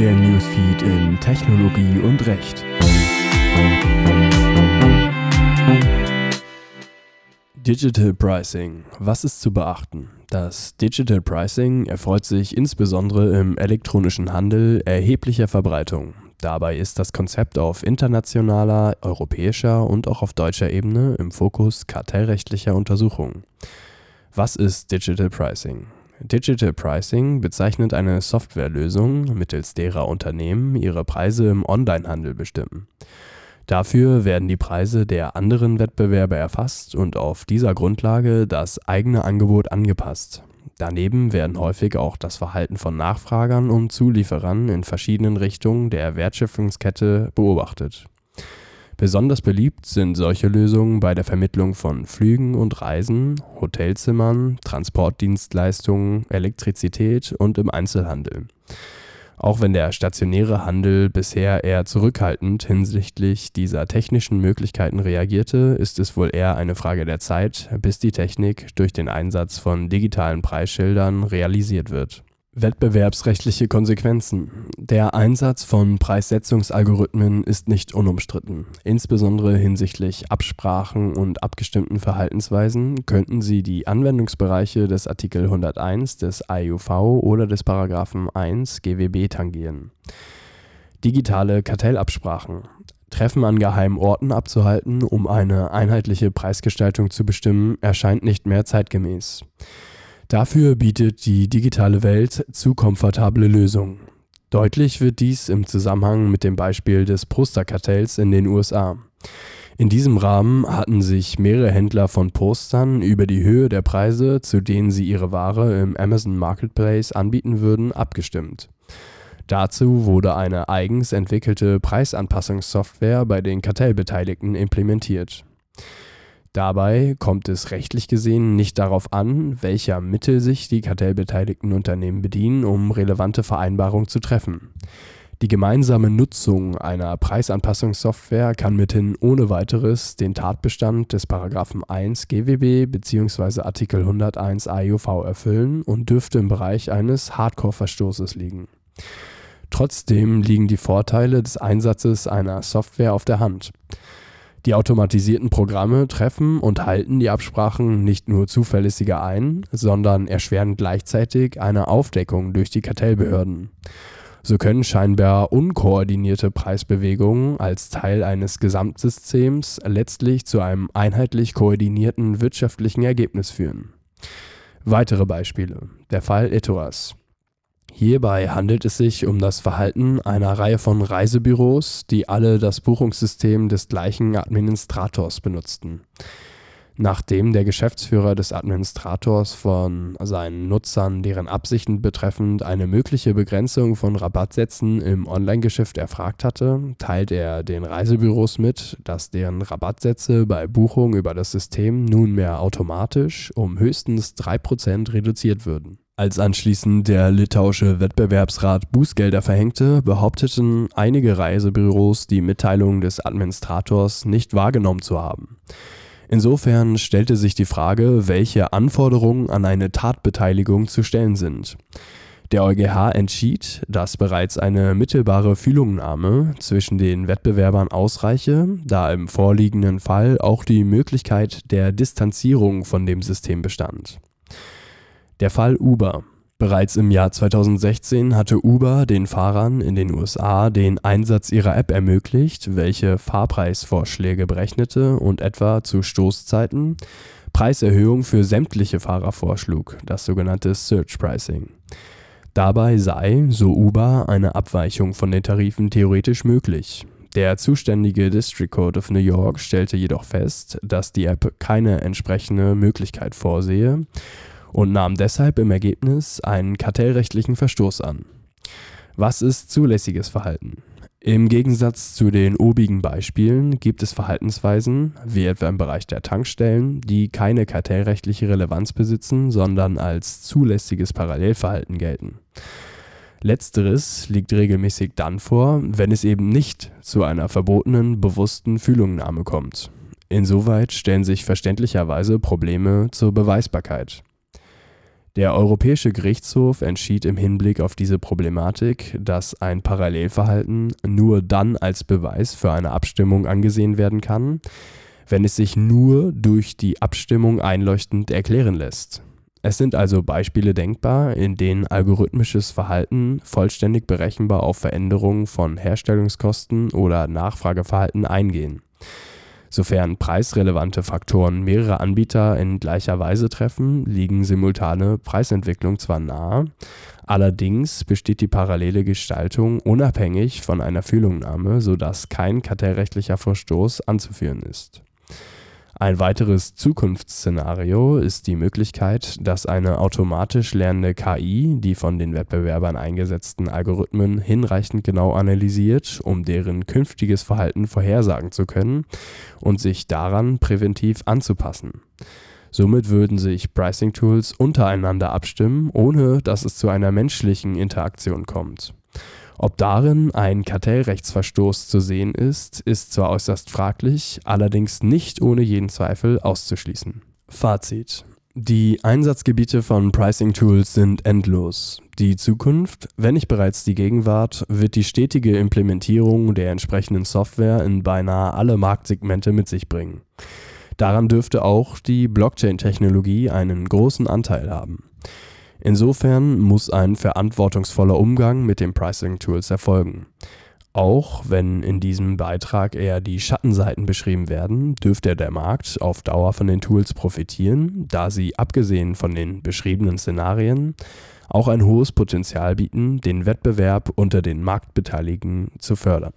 Der Newsfeed in Technologie und Recht. Digital Pricing. Was ist zu beachten? Das Digital Pricing erfreut sich insbesondere im elektronischen Handel erheblicher Verbreitung. Dabei ist das Konzept auf internationaler, europäischer und auch auf deutscher Ebene im Fokus kartellrechtlicher Untersuchungen. Was ist Digital Pricing? Digital Pricing bezeichnet eine Softwarelösung, mittels derer Unternehmen ihre Preise im Onlinehandel bestimmen. Dafür werden die Preise der anderen Wettbewerber erfasst und auf dieser Grundlage das eigene Angebot angepasst. Daneben werden häufig auch das Verhalten von Nachfragern und Zulieferern in verschiedenen Richtungen der Wertschöpfungskette beobachtet. Besonders beliebt sind solche Lösungen bei der Vermittlung von Flügen und Reisen, Hotelzimmern, Transportdienstleistungen, Elektrizität und im Einzelhandel. Auch wenn der stationäre Handel bisher eher zurückhaltend hinsichtlich dieser technischen Möglichkeiten reagierte, ist es wohl eher eine Frage der Zeit, bis die Technik durch den Einsatz von digitalen Preisschildern realisiert wird Wettbewerbsrechtliche Konsequenzen. Der Einsatz von Preissetzungsalgorithmen ist nicht unumstritten. Insbesondere hinsichtlich Absprachen und abgestimmten Verhaltensweisen könnten sie die Anwendungsbereiche des Artikel 101 des AEUV oder des Paragraphen 1 GWB tangieren. Digitale Kartellabsprachen. Treffen an geheimen Orten abzuhalten, um eine einheitliche Preisgestaltung zu bestimmen, erscheint nicht mehr zeitgemäß. Dafür bietet die digitale Welt zu komfortable Lösungen. Deutlich wird dies im Zusammenhang mit dem Beispiel des Posterkartells in den USA. In diesem Rahmen hatten sich mehrere Händler von Postern über die Höhe der Preise, zu denen sie ihre Ware im Amazon Marketplace anbieten würden, abgestimmt. Dazu wurde eine eigens entwickelte Preisanpassungssoftware bei den Kartellbeteiligten implementiert Dabei kommt es rechtlich gesehen nicht darauf an, welcher Mittel sich die kartellbeteiligten Unternehmen bedienen, um relevante Vereinbarungen zu treffen. Die gemeinsame Nutzung einer Preisanpassungssoftware kann mithin ohne weiteres den Tatbestand des § 1 GWB bzw. Artikel 101 AIUV erfüllen und dürfte im Bereich eines Hardcore-Verstoßes liegen. Trotzdem liegen die Vorteile des Einsatzes einer Software auf der Hand die automatisierten Programme treffen und halten die Absprachen nicht nur zuverlässiger ein, sondern erschweren gleichzeitig eine Aufdeckung durch die Kartellbehörden. So können scheinbar unkoordinierte Preisbewegungen als Teil eines Gesamtsystems letztlich zu einem einheitlich koordinierten wirtschaftlichen Ergebnis führen. Weitere Beispiele. Der Fall Etoras. Hierbei handelt es sich um das Verhalten einer Reihe von Reisebüros, die alle das Buchungssystem des gleichen Administrators benutzten. Nachdem der Geschäftsführer des Administrators von seinen Nutzern deren Absichten betreffend eine mögliche Begrenzung von Rabattsätzen im Onlinegeschäft erfragt hatte, teilt er den Reisebüros mit, dass deren Rabattsätze bei Buchung über das System nunmehr automatisch um höchstens 3% reduziert würden als anschließend der litauische Wettbewerbsrat Bußgelder verhängte, behaupteten einige Reisebüros, die Mitteilung des Administrators nicht wahrgenommen zu haben. Insofern stellte sich die Frage, welche Anforderungen an eine Tatbeteiligung zu stellen sind. Der EuGH entschied, dass bereits eine mittelbare Fühlungnahme zwischen den Wettbewerbern ausreiche, da im vorliegenden Fall auch die Möglichkeit der Distanzierung von dem System bestand. Der Fall Uber. Bereits im Jahr 2016 hatte Uber den Fahrern in den USA den Einsatz ihrer App ermöglicht, welche Fahrpreisvorschläge berechnete und etwa zu Stoßzeiten Preiserhöhungen für sämtliche Fahrer vorschlug, das sogenannte Search Pricing. Dabei sei, so Uber, eine Abweichung von den Tarifen theoretisch möglich. Der zuständige District Court of New York stellte jedoch fest, dass die App keine entsprechende Möglichkeit vorsehe und nahm deshalb im Ergebnis einen kartellrechtlichen Verstoß an. Was ist zulässiges Verhalten? Im Gegensatz zu den obigen Beispielen gibt es Verhaltensweisen, wie etwa im Bereich der Tankstellen, die keine kartellrechtliche Relevanz besitzen, sondern als zulässiges Parallelverhalten gelten. Letzteres liegt regelmäßig dann vor, wenn es eben nicht zu einer verbotenen, bewussten Fühlungnahme kommt. Insoweit stellen sich verständlicherweise Probleme zur Beweisbarkeit. Der Europäische Gerichtshof entschied im Hinblick auf diese Problematik, dass ein Parallelverhalten nur dann als Beweis für eine Abstimmung angesehen werden kann, wenn es sich nur durch die Abstimmung einleuchtend erklären lässt. Es sind also Beispiele denkbar, in denen algorithmisches Verhalten vollständig berechenbar auf Veränderungen von Herstellungskosten oder Nachfrageverhalten eingehen. Sofern preisrelevante Faktoren mehrere Anbieter in gleicher Weise treffen, liegen simultane Preisentwicklungen zwar nahe, allerdings besteht die parallele Gestaltung unabhängig von einer Fühlungnahme, sodass kein kartellrechtlicher Verstoß anzuführen ist ein weiteres Zukunftsszenario ist die Möglichkeit, dass eine automatisch lernende KI die von den Wettbewerbern eingesetzten Algorithmen hinreichend genau analysiert, um deren künftiges Verhalten vorhersagen zu können und sich daran präventiv anzupassen. Somit würden sich Pricing-Tools untereinander abstimmen, ohne dass es zu einer menschlichen Interaktion kommt ob darin ein Kartellrechtsverstoß zu sehen ist, ist zwar äußerst fraglich, allerdings nicht ohne jeden Zweifel auszuschließen. Fazit. Die Einsatzgebiete von Pricing Tools sind endlos. Die Zukunft, wenn nicht bereits die Gegenwart, wird die stetige Implementierung der entsprechenden Software in beinahe alle Marktsegmente mit sich bringen. Daran dürfte auch die Blockchain-Technologie einen großen Anteil haben. Insofern muss ein verantwortungsvoller Umgang mit den Pricing-Tools erfolgen. Auch wenn in diesem Beitrag eher die Schattenseiten beschrieben werden, dürfte der Markt auf Dauer von den Tools profitieren, da sie abgesehen von den beschriebenen Szenarien auch ein hohes Potenzial bieten, den Wettbewerb unter den Marktbeteiligten zu fördern.